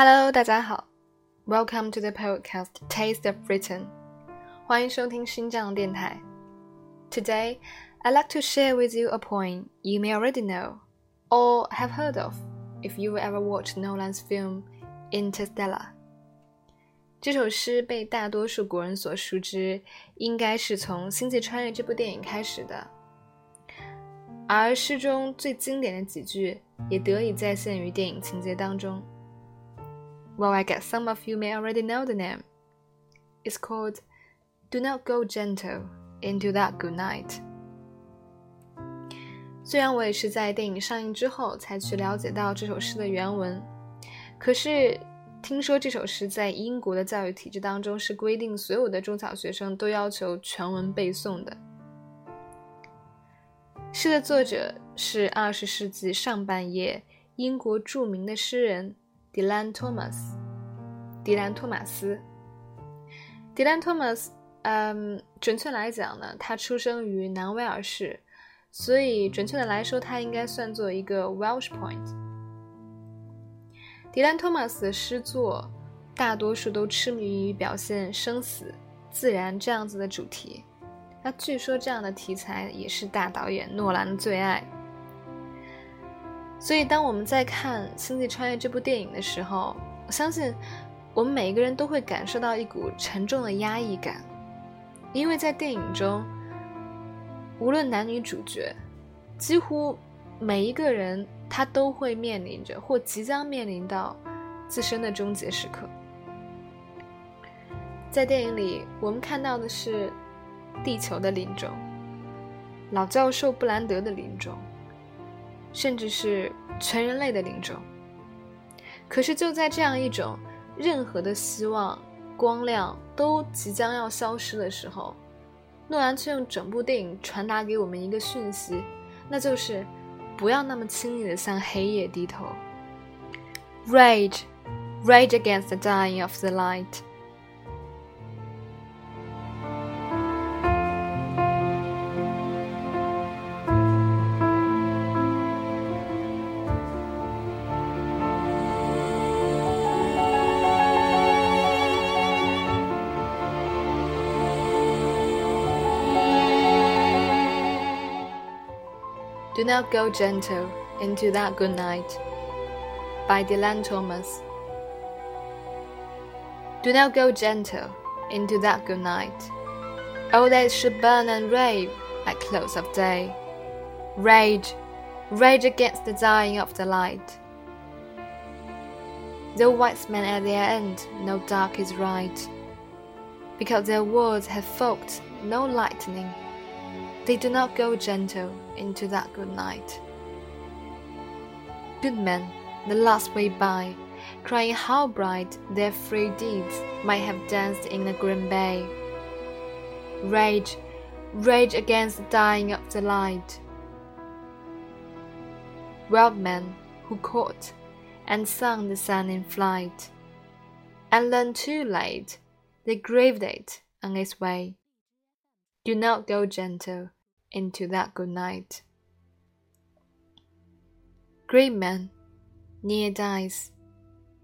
Hello，大家好，Welcome to the podcast Taste of Britain，欢迎收听新疆电台。Today, I'd like to share with you a poem you may already know or have heard of if you ever watched Nolan's film Interstellar。这首诗被大多数国人所熟知，应该是从《星际穿越》这部电影开始的。而诗中最经典的几句也得以再现于电影情节当中。 Well, I guess some of you may already know the name. It's called Do Not Go Gentle into That Good Night. 虽然我也是在电影上映之后才去了解到这首诗的原文，可是听说这首诗在英国的教育体制当中是规定所有的中小学生都要求全文背诵的。诗的作者是二十世纪上半叶英国著名的诗人。迪兰·托马斯，迪兰·托马斯，迪兰·托马斯，嗯，准确来讲呢，他出生于南威尔士，所以准确的来说，他应该算作一个 Welsh point。迪兰·托马斯的诗作大多数都痴迷于表现生死、自然这样子的主题，那据说这样的题材也是大导演诺兰的最爱。所以，当我们在看《星际穿越》这部电影的时候，我相信我们每一个人都会感受到一股沉重的压抑感，因为在电影中，无论男女主角，几乎每一个人他都会面临着或即将面临到自身的终结时刻。在电影里，我们看到的是地球的临终，老教授布兰德的临终。甚至是全人类的临终。可是就在这样一种任何的希望、光亮都即将要消失的时候，诺兰却用整部电影传达给我们一个讯息，那就是不要那么轻易的向黑夜低头。Rage, rage against the dying of the light. Do Not Go Gentle into That Good Night by Dylan Thomas. Do not go gentle into that good night. Oh, that should burn and rave at close of day. Rage, rage against the dying of the light. The wise men at their end know dark is right, because their words have forked no lightning. They do not go gentle into that good night. Good men, the last way by, crying how bright their free deeds might have danced in the grim bay. Rage, rage against the dying of the light. Wild men who caught and sung the sun in flight, and learned too late, they grieved it on its way. Do not go gentle into that good night. Great men, near eyes,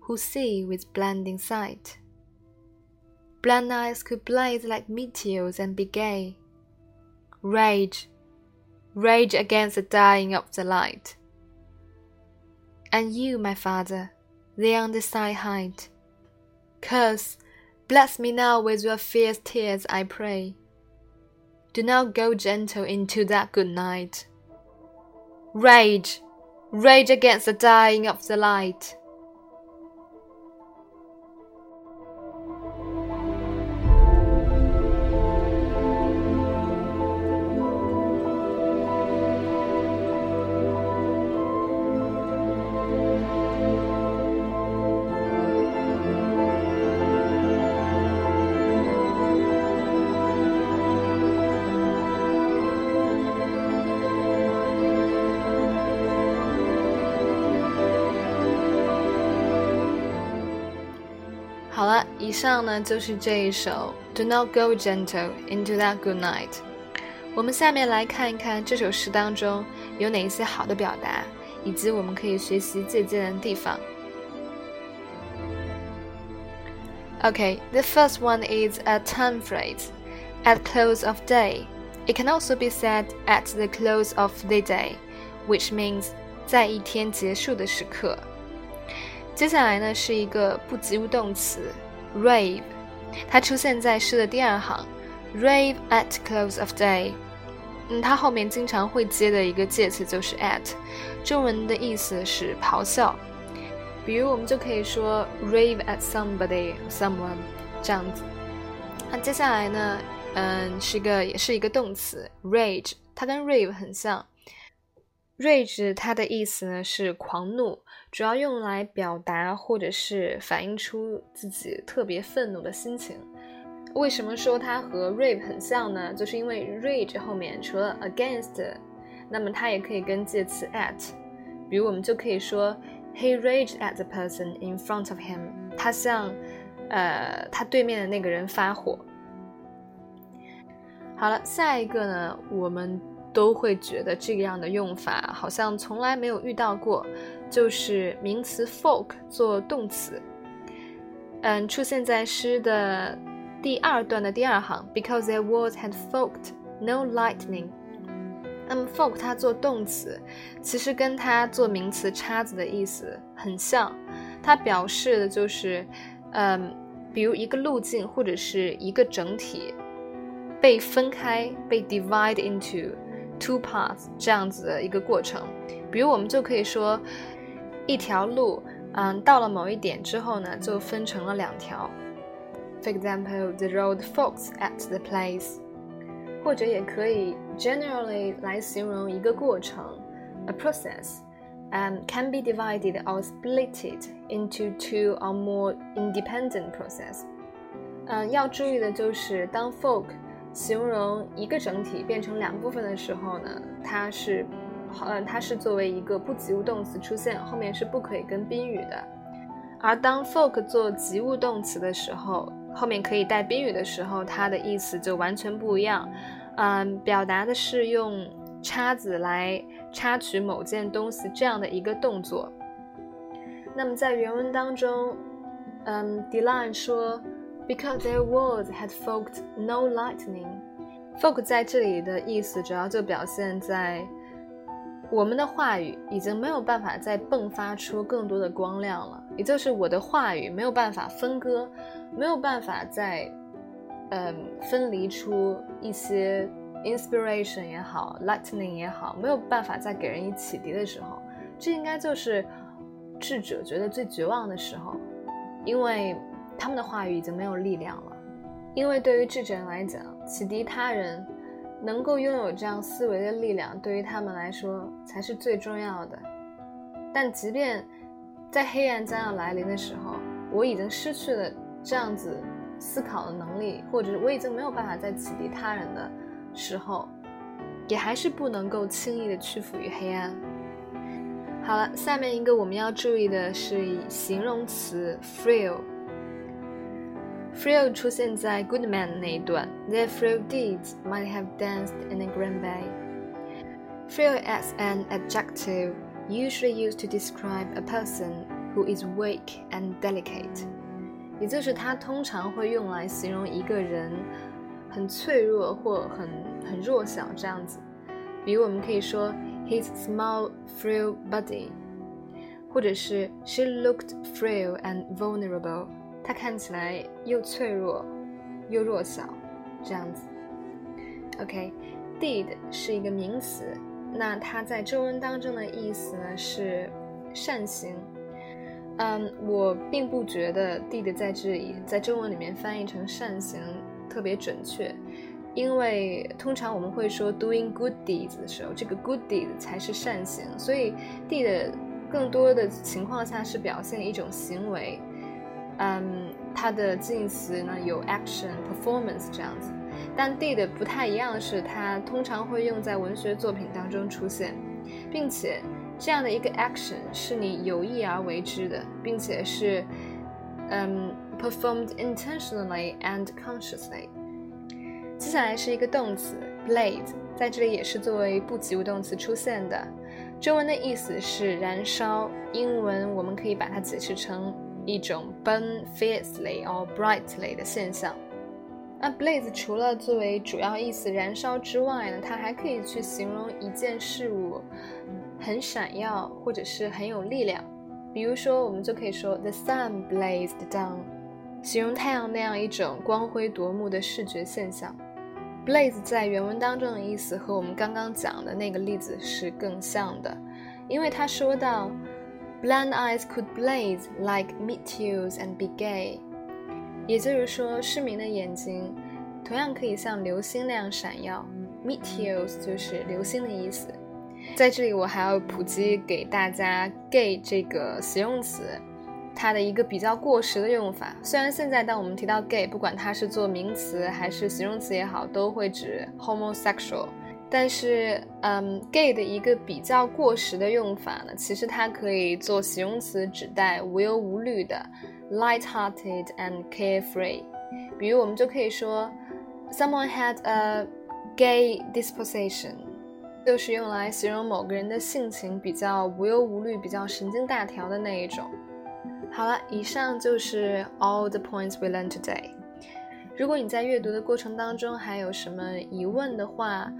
who see with blinding sight. Blind eyes could blaze like meteors and be gay. Rage, rage against the dying of the light. And you, my father, there on the side height, curse, bless me now with your fierce tears, I pray. Do not go gentle into that good night. Rage, rage against the dying of the light. 以上呢就是这一首《Do Not Go Gentle Into That Good Night》。我们下面来看一看这首诗当中有哪一些好的表达，以及我们可以学习借鉴的地方。 Okay, the first one is a time phrase. At close of day. It can also be said at the close of the day, which means 在一天结束的时刻。接下来呢是一个不及物动词 rave，它出现在诗的第二行，rave at close of day。嗯，它后面经常会接的一个介词就是 at，中文的意思是咆哮。比如我们就可以说 rave at somebody someone 这样子。那接下来呢，嗯，是一个也是一个动词 rage，它跟 rave 很像。rage 它的意思呢是狂怒，主要用来表达或者是反映出自己特别愤怒的心情。为什么说它和 rave 很像呢？就是因为 rage 后面除了 against，那么它也可以跟介词 at。比如我们就可以说 he raged at the person in front of him。他向呃他对面的那个人发火。好了，下一个呢，我们都会觉得这样的用法好像从来没有遇到过，就是名词 folk 做动词，嗯，出现在诗的。第二段的第二行，because there was had folked no lightning。那么 folk 它做动词，其实跟它做名词叉子的意思很像，它表示的就是，嗯，比如一个路径或者是一个整体被分开，被 divide into two parts 这样子的一个过程。比如我们就可以说，一条路，嗯，到了某一点之后呢，就分成了两条。For example, the road forks at the place，或者也可以 generally 来形容一个过程，a process, um, can be divided or splitted into two or more independent process。嗯，要注意的就是，当 fork 形容一个整体变成两部分的时候呢，它是，呃，它是作为一个不及物动词出现，后面是不可以跟宾语的。而当 fork 做及物动词的时候，后面可以带宾语的时候，它的意思就完全不一样。嗯，表达的是用叉子来插取某件东西这样的一个动作。那么在原文当中，嗯 d e l a n 说，because there was had forked no lightning。fork 在这里的意思主要就表现在。我们的话语已经没有办法再迸发出更多的光亮了，也就是我的话语没有办法分割，没有办法再，嗯，分离出一些 inspiration 也好，lightning 也好，没有办法再给人以启迪的时候，这应该就是智者觉得最绝望的时候，因为他们的话语已经没有力量了，因为对于智者来讲，启迪他人。能够拥有这样思维的力量，对于他们来说才是最重要的。但即便在黑暗将要来临的时候，我已经失去了这样子思考的能力，或者我已经没有办法再启迪他人的时候，也还是不能够轻易的屈服于黑暗。好了，下面一个我们要注意的是以形容词 frail。Frail 出现在 Goodman 那一段，Their frail deeds might have danced in a green bay. Frail as an adjective usually used to describe a person who is weak and delicate，也就是它通常会用来形容一个人很脆弱或很很弱小这样子。比如我们可以说 his small frail body，或者是 she looked frail and vulnerable。 它看起来又脆弱又弱小，这样子。OK，deed 是一个名词，那它在中文当中的意思呢是善行。嗯，我并不觉得 deed 在这里在中文里面翻译成善行特别准确，因为通常我们会说 doing good deeds 的时候，这个 good deed 才是善行，所以 deed 更多的情况下是表现一种行为。嗯，它的近义词呢有 action、performance 这样子，但 did 不太一样的是，它通常会用在文学作品当中出现，并且这样的一个 action 是你有意而为之的，并且是嗯 performed intentionally and consciously。接下来是一个动词 blaze，在这里也是作为不及物动词出现的，中文的意思是燃烧，英文我们可以把它解释成。一种 burn fiercely or brightly 的现象。那 blaze 除了作为主要意思燃烧之外呢，它还可以去形容一件事物很闪耀或者是很有力量。比如说，我们就可以说 the sun blazed down，形容太阳那样一种光辉夺目的视觉现象。blaze 在原文当中的意思和我们刚刚讲的那个例子是更像的，因为他说到 blind eyes could blaze like meteors and be gay。也就是说，失明的眼睛同样可以像流星那样闪耀。Meteors 就是流星的意思。在这里，我还要普及给大家 “gay” 这个形容词，它的一个比较过时的用法。虽然现在当我们提到 “gay”，不管它是做名词还是形容词也好，都会指 homosexual，但是，嗯，“gay” 的一个比较过时的用法呢，其实它可以做形容词，指代无忧无虑的。light-hearted and carefree，比如我们就可以说，someone had a gay disposition，就是用来形容某个人的性情比较无忧无虑、比较神经大条的那一种。好了，以上就是 all the points we learned today。如果你在阅读的过程当中还有什么疑问的话，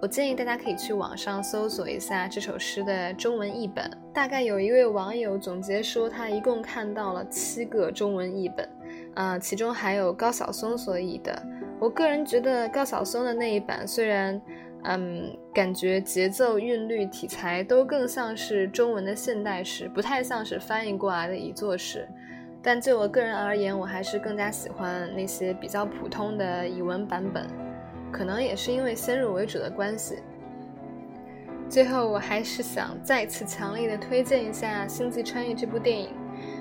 我建议大家可以去网上搜索一下这首诗的中文译本。大概有一位网友总结说，他一共看到了七个中文译本，啊，其中还有高晓松所译的。我个人觉得高晓松的那一版虽然，嗯，感觉节奏、韵律、题材都更像是中文的现代诗，不太像是翻译过来的遗作诗。但就我个人而言，我还是更加喜欢那些比较普通的译文版本。可能也是因为先入为主的关系。最后，我还是想再次强烈的推荐一下《星际穿越》这部电影。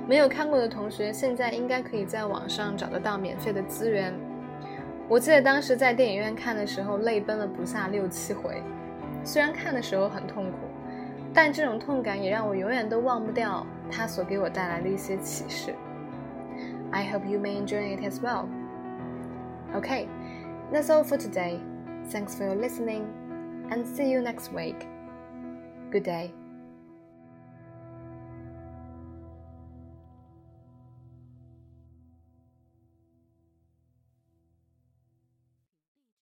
没有看过的同学，现在应该可以在网上找得到免费的资源。我记得当时在电影院看的时候，泪奔了不下六七回。虽然看的时候很痛苦，但这种痛感也让我永远都忘不掉它所给我带来的一些启示。I hope you may enjoy it as well. OK. That's all for today. Thanks for your listening and see you next week. Good day.